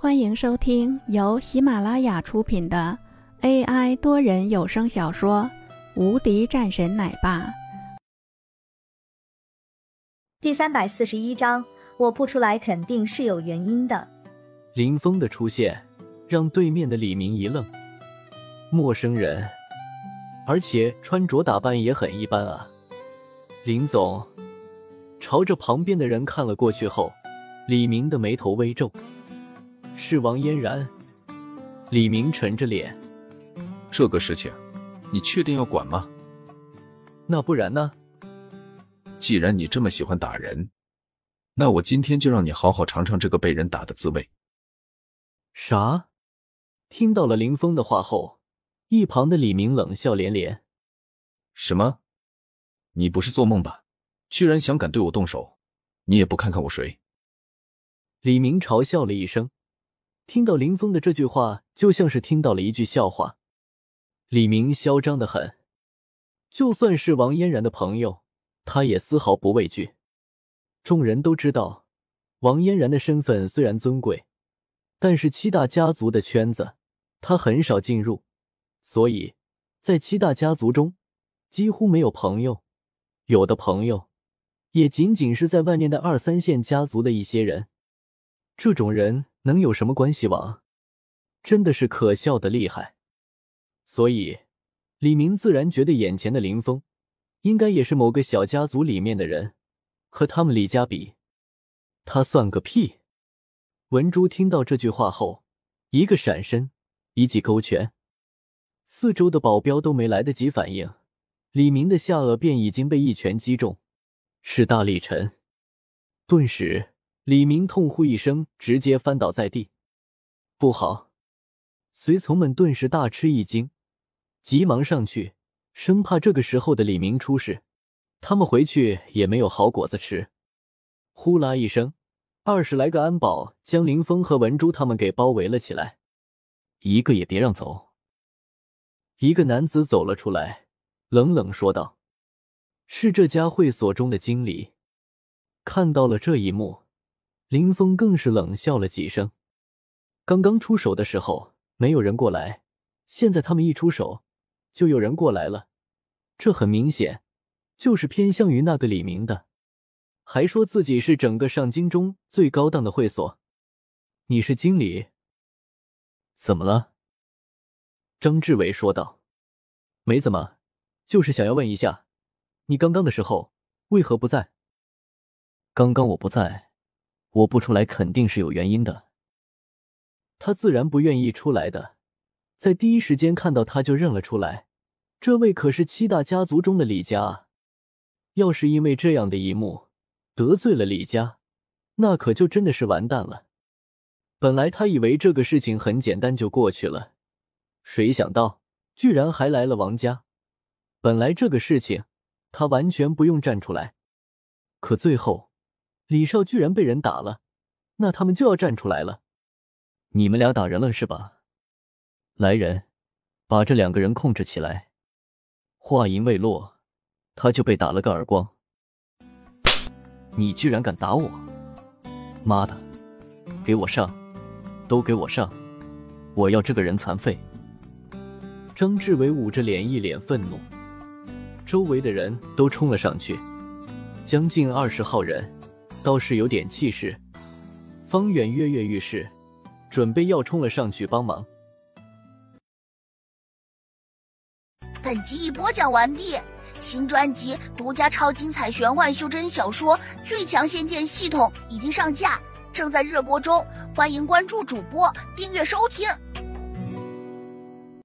欢迎收听由喜马拉雅出品的 AI 多人有声小说《无敌战神奶爸》第三百四十一章。我不出来肯定是有原因的。林峰的出现让对面的李明一愣，陌生人，而且穿着打扮也很一般啊。林总朝着旁边的人看了过去后，李明的眉头微皱。是王嫣然。李明沉着脸，这个事情，你确定要管吗？那不然呢？既然你这么喜欢打人，那我今天就让你好好尝尝这个被人打的滋味。啥？听到了林峰的话后，一旁的李明冷笑连连。什么？你不是做梦吧？居然想敢对我动手？你也不看看我谁？李明嘲笑了一声。听到林峰的这句话，就像是听到了一句笑话。李明嚣张的很，就算是王嫣然的朋友，他也丝毫不畏惧。众人都知道，王嫣然的身份虽然尊贵，但是七大家族的圈子，他很少进入，所以在七大家族中几乎没有朋友。有的朋友，也仅仅是在外面的二三线家族的一些人。这种人。能有什么关系网？真的是可笑的厉害。所以李明自然觉得眼前的林峰应该也是某个小家族里面的人，和他们李家比，他算个屁！文珠听到这句话后，一个闪身，一记勾拳，四周的保镖都没来得及反应，李明的下颚便已经被一拳击中，是大力沉，顿时。李明痛呼一声，直接翻倒在地。不好！随从们顿时大吃一惊，急忙上去，生怕这个时候的李明出事，他们回去也没有好果子吃。呼啦一声，二十来个安保将林峰和文珠他们给包围了起来，一个也别让走。一个男子走了出来，冷冷说道：“是这家会所中的经理。”看到了这一幕。林峰更是冷笑了几声。刚刚出手的时候没有人过来，现在他们一出手，就有人过来了。这很明显就是偏向于那个李明的，还说自己是整个上京中最高档的会所。你是经理？怎么了？张志伟说道：“没怎么，就是想要问一下，你刚刚的时候为何不在？刚刚我不在。”我不出来肯定是有原因的，他自然不愿意出来的，在第一时间看到他就认了出来，这位可是七大家族中的李家！要是因为这样的一幕得罪了李家，那可就真的是完蛋了。本来他以为这个事情很简单就过去了，谁想到居然还来了王家。本来这个事情他完全不用站出来，可最后。李少居然被人打了，那他们就要站出来了。你们俩打人了是吧？来人，把这两个人控制起来。话音未落，他就被打了个耳光。你居然敢打我！妈的，给我上，都给我上！我要这个人残废！张志伟捂着脸，一脸愤怒。周围的人都冲了上去，将近二十号人。倒是有点气势，方远跃跃欲试，准备要冲了上去帮忙。本集已播讲完毕，新专辑独家超精彩玄幻修真小说《最强仙剑系统》已经上架，正在热播中，欢迎关注主播，订阅收听。